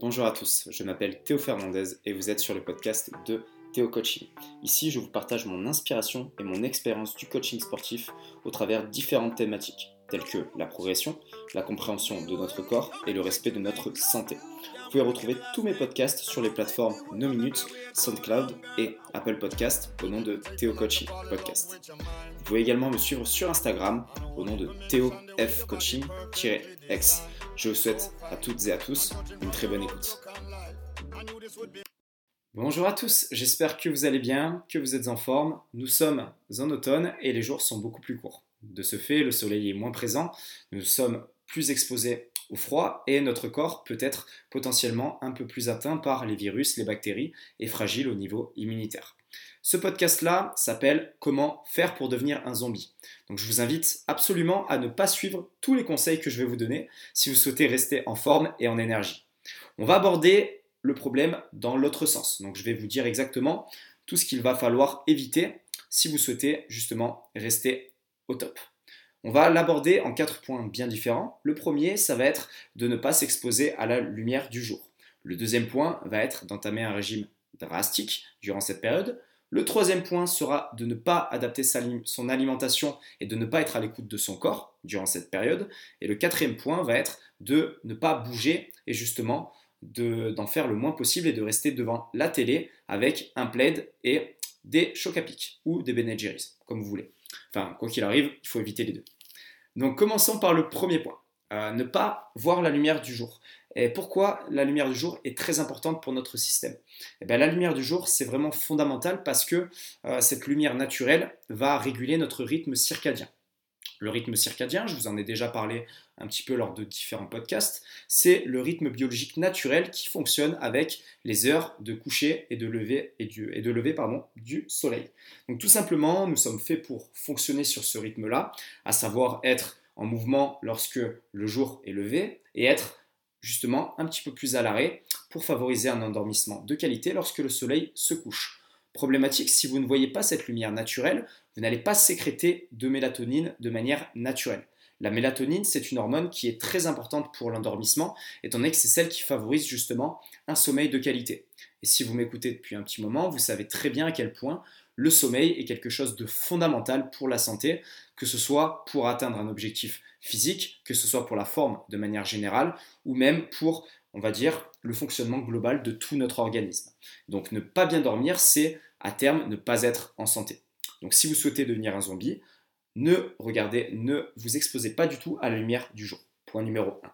Bonjour à tous, je m'appelle Théo Fernandez et vous êtes sur le podcast de Théo Coaching. Ici, je vous partage mon inspiration et mon expérience du coaching sportif au travers différentes thématiques telles que la progression, la compréhension de notre corps et le respect de notre santé. Vous pouvez retrouver tous mes podcasts sur les plateformes No Minutes, SoundCloud et Apple Podcast au nom de Théo Coaching Podcast. Vous pouvez également me suivre sur Instagram au nom de Théo F Coaching-X. Je vous souhaite à toutes et à tous une très bonne écoute. Bonjour à tous, j'espère que vous allez bien, que vous êtes en forme. Nous sommes en automne et les jours sont beaucoup plus courts. De ce fait, le soleil est moins présent, nous sommes plus exposés au froid et notre corps peut être potentiellement un peu plus atteint par les virus, les bactéries et fragile au niveau immunitaire. Ce podcast-là s'appelle Comment faire pour devenir un zombie. Donc je vous invite absolument à ne pas suivre tous les conseils que je vais vous donner si vous souhaitez rester en forme et en énergie. On va aborder le problème dans l'autre sens. Donc je vais vous dire exactement tout ce qu'il va falloir éviter si vous souhaitez justement rester au top. On va l'aborder en quatre points bien différents. Le premier, ça va être de ne pas s'exposer à la lumière du jour. Le deuxième point va être d'entamer un régime drastique durant cette période. Le troisième point sera de ne pas adapter son alimentation et de ne pas être à l'écoute de son corps durant cette période. Et le quatrième point va être de ne pas bouger et justement d'en faire le moins possible et de rester devant la télé avec un plaid et des chocs à pic ou des Ben comme vous voulez. Enfin, quoi qu'il arrive, il faut éviter les deux. Donc commençons par le premier point. Euh, ne pas voir la lumière du jour. Et pourquoi la lumière du jour est très importante pour notre système? Eh bien, La lumière du jour, c'est vraiment fondamental parce que euh, cette lumière naturelle va réguler notre rythme circadien. Le rythme circadien, je vous en ai déjà parlé un petit peu lors de différents podcasts, c'est le rythme biologique naturel qui fonctionne avec les heures de coucher et de lever, et et de lever pardon, du soleil. Donc tout simplement, nous sommes faits pour fonctionner sur ce rythme-là, à savoir être en mouvement lorsque le jour est levé et être justement un petit peu plus à l'arrêt pour favoriser un endormissement de qualité lorsque le soleil se couche. Problématique, si vous ne voyez pas cette lumière naturelle, vous n'allez pas sécréter de mélatonine de manière naturelle. La mélatonine, c'est une hormone qui est très importante pour l'endormissement, étant donné que c'est celle qui favorise justement un sommeil de qualité. Et si vous m'écoutez depuis un petit moment, vous savez très bien à quel point le sommeil est quelque chose de fondamental pour la santé, que ce soit pour atteindre un objectif physique, que ce soit pour la forme de manière générale, ou même pour, on va dire, le fonctionnement global de tout notre organisme. Donc ne pas bien dormir, c'est à terme ne pas être en santé. Donc si vous souhaitez devenir un zombie, ne regardez, ne vous exposez pas du tout à la lumière du jour. Point numéro 1.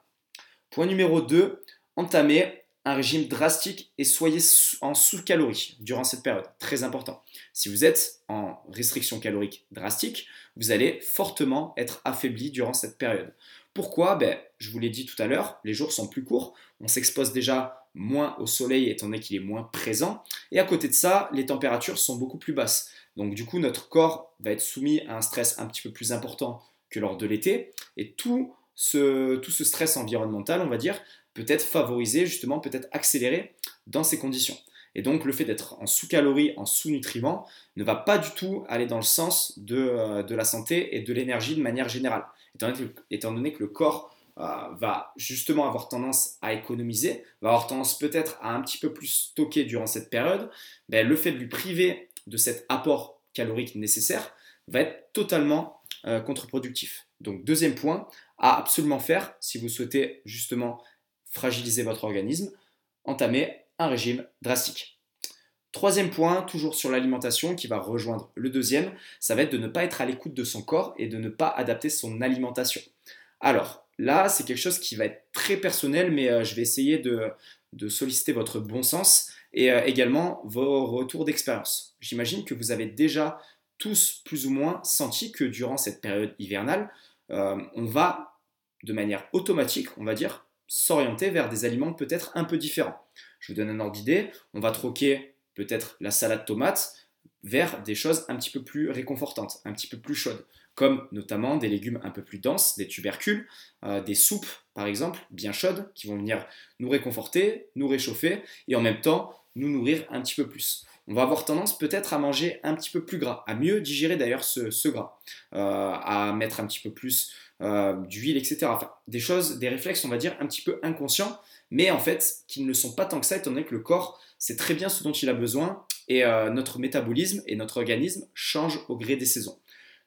Point numéro 2, entamez régime drastique et soyez en sous-calories durant cette période. Très important. Si vous êtes en restriction calorique drastique, vous allez fortement être affaibli durant cette période. Pourquoi? Ben, Je vous l'ai dit tout à l'heure, les jours sont plus courts, on s'expose déjà moins au soleil étant donné qu'il est moins présent, et à côté de ça, les températures sont beaucoup plus basses. Donc du coup, notre corps va être soumis à un stress un petit peu plus important que lors de l'été, et tout ce, tout ce stress environnemental, on va dire, peut être favorisé, justement, peut être accéléré dans ces conditions. Et donc le fait d'être en sous-calories, en sous-nutriments, ne va pas du tout aller dans le sens de, euh, la santé et de l'énergie de manière générale. Étant donné que, le corps euh, va justement avoir tendance à économiser, va avoir tendance peut-être à un petit peu plus stocker durant cette période, ben, le fait de lui priver de cet apport calorique nécessaire va être totalement euh, contre-productif. Donc deuxième point à absolument faire si vous souhaitez justement fragiliser votre organisme, entamer un régime drastique. Troisième point, toujours sur l'alimentation, qui va rejoindre le deuxième, ça va être de ne pas être à l'écoute de son corps et de ne pas adapter son alimentation. Alors, là, c'est quelque chose qui va être très personnel, mais euh, je vais essayer de, solliciter votre bon sens et euh, également vos retours d'expérience. J'imagine que vous avez déjà tous plus ou moins senti que durant cette période hivernale, euh, on va de manière automatique, on va dire, s'orienter vers des aliments peut-être un peu différents. Je vous donne un ordre d'idée, on va troquer peut-être la salade tomate vers des choses un petit peu plus réconfortantes, un petit peu plus chaudes. comme notamment des légumes un peu plus denses, des tubercules, euh, des soupes par exemple, bien chaudes, qui vont venir nous réconforter, nous réchauffer et en même temps nous nourrir un petit peu plus. On va avoir tendance peut-être à manger un petit peu plus gras, à mieux digérer d'ailleurs ce, gras, euh, à mettre un petit peu plus euh, d'huile, etc. Enfin, des choses, des réflexes, on va dire, un petit peu inconscients, mais en fait qui ne le sont pas tant que ça, étant donné que le corps sait très bien ce dont il a besoin et notre métabolisme et notre organisme changent au gré des saisons.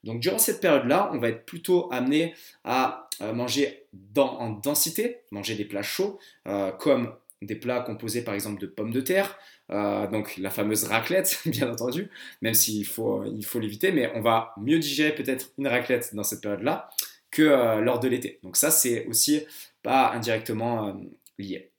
Donc durant cette période-là, on va être plutôt amené à euh, manger en densité, manger des plats chauds, euh, comme des plats composés par exemple de pommes de terre, euh, donc la fameuse raclette, bien entendu, même s'il faut il faut l'éviter, mais on va mieux digérer peut-être une raclette dans cette période-là que lors de l'été. Donc ça, c'est aussi pas indirectement lié.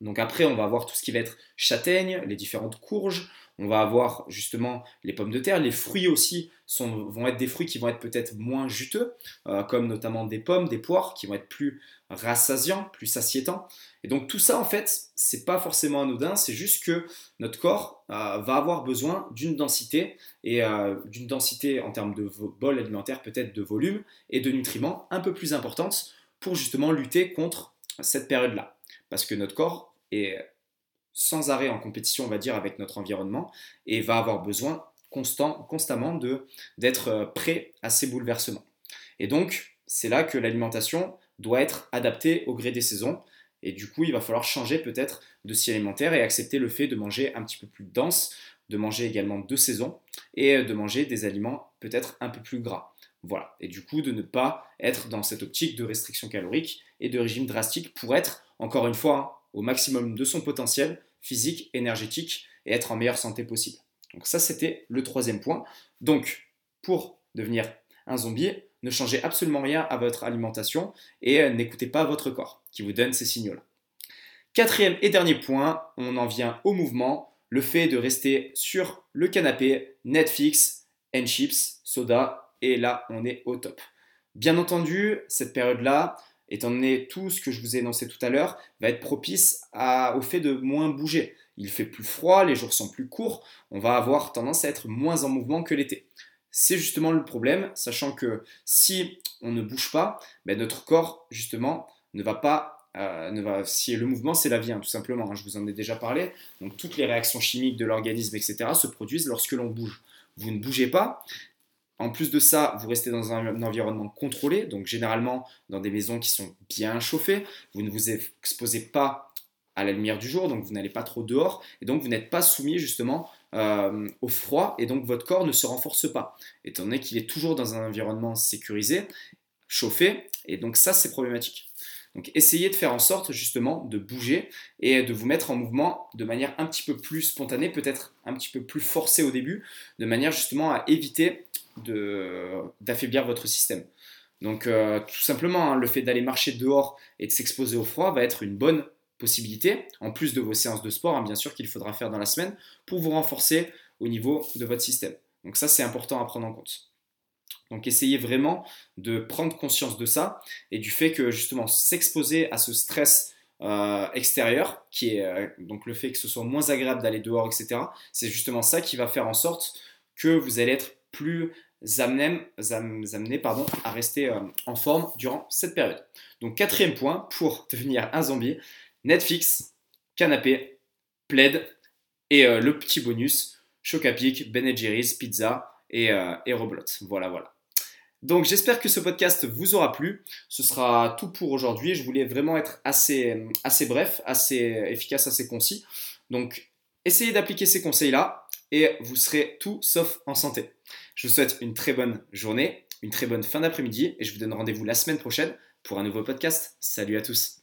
Donc après, on va avoir tout ce qui va être châtaigne, les différentes courges, on va avoir justement les pommes de terre. Les fruits aussi vont être des fruits qui vont être peut-être moins juteux, euh, comme notamment des pommes, des poires, qui vont être plus rassasiants, plus satiétants. Et donc tout ça, en fait, c'est pas forcément anodin, c'est juste que notre corps euh, va avoir besoin d'une densité, et euh, d'une densité en termes de bol alimentaire, peut-être de volume et de nutriments un peu plus importante pour justement lutter contre cette période-là. Parce que notre corps est sans arrêt en compétition, on va dire, avec notre environnement et va avoir besoin constant, constamment d'être euh, prêt à ces bouleversements. Et donc, c'est là que l'alimentation doit être adaptée au gré des saisons. Et du coup, il va falloir changer peut-être de style alimentaire et accepter le fait de manger un petit peu plus dense, de manger également de saison et de manger des aliments peut-être un peu plus gras. Voilà. Et du coup, de ne pas être dans cette optique de restriction calorique et de régime drastique pour être, encore une fois, hein, au maximum de son potentiel physique, énergétique et être en meilleure santé possible. Donc ça, c'était le troisième point. Donc, pour devenir un zombie, ne changez absolument rien à votre alimentation et euh, n'écoutez pas votre corps qui vous donne ces signaux-là. Quatrième et dernier point, on en vient au mouvement, le fait de rester sur le canapé, Netflix, and chips, soda, et là, on est au top. Bien entendu, cette période-là, étant donné tout ce que je vous ai énoncé tout à l'heure, va être propice au fait de moins bouger. Il fait plus froid, les jours sont plus courts, on va avoir tendance à être moins en mouvement que l'été. C'est justement le problème, sachant que si on ne bouge pas, ben notre corps justement ne va pas euh, ne va, si le mouvement c'est la vie, hein, tout simplement, hein, je vous en ai déjà parlé, donc toutes les réactions chimiques de l'organisme, etc., se produisent lorsque l'on bouge. Vous ne bougez pas, en plus de ça, vous restez dans un, environnement contrôlé, donc généralement dans des maisons qui sont bien chauffées. Vous ne vous exposez pas à la lumière du jour, donc vous n'allez pas trop dehors, et donc vous n'êtes pas soumis justement euh, au froid, et donc votre corps ne se renforce pas, étant donné qu'il est toujours dans un environnement sécurisé, chauffé, et donc ça c'est problématique. Donc essayez de faire en sorte justement de bouger et de vous mettre en mouvement de manière un petit peu plus spontanée, peut-être un petit peu plus forcée au début, de manière justement à éviter d'affaiblir votre système. Donc euh, tout simplement, hein, le fait d'aller marcher dehors et de s'exposer au froid va être une bonne possibilité, en plus de vos séances de sport, hein, bien sûr qu'il faudra faire dans la semaine, pour vous renforcer au niveau de votre système. Donc ça, c'est important à prendre en compte. Donc essayez vraiment de prendre conscience de ça et du fait que justement s'exposer à ce stress euh, extérieur, qui est euh, donc le fait que ce soit moins agréable d'aller dehors, etc., c'est justement ça qui va faire en sorte que vous allez être plus amené, pardon, à rester euh, en forme durant cette période. Donc quatrième point pour devenir un zombie, Netflix, canapé, plaid et euh, le petit bonus, Chocapic, Ben Jerry's, pizza et, euh, et Roblot. Voilà, voilà. Donc j'espère que ce podcast vous aura plu. Ce sera tout pour aujourd'hui. Je voulais vraiment être assez, assez bref, assez efficace, assez concis. Donc essayez d'appliquer ces conseils-là et vous serez tout sauf en santé. Je vous souhaite une très bonne journée, une très bonne fin d'après-midi et je vous donne rendez-vous la semaine prochaine pour un nouveau podcast. Salut à tous.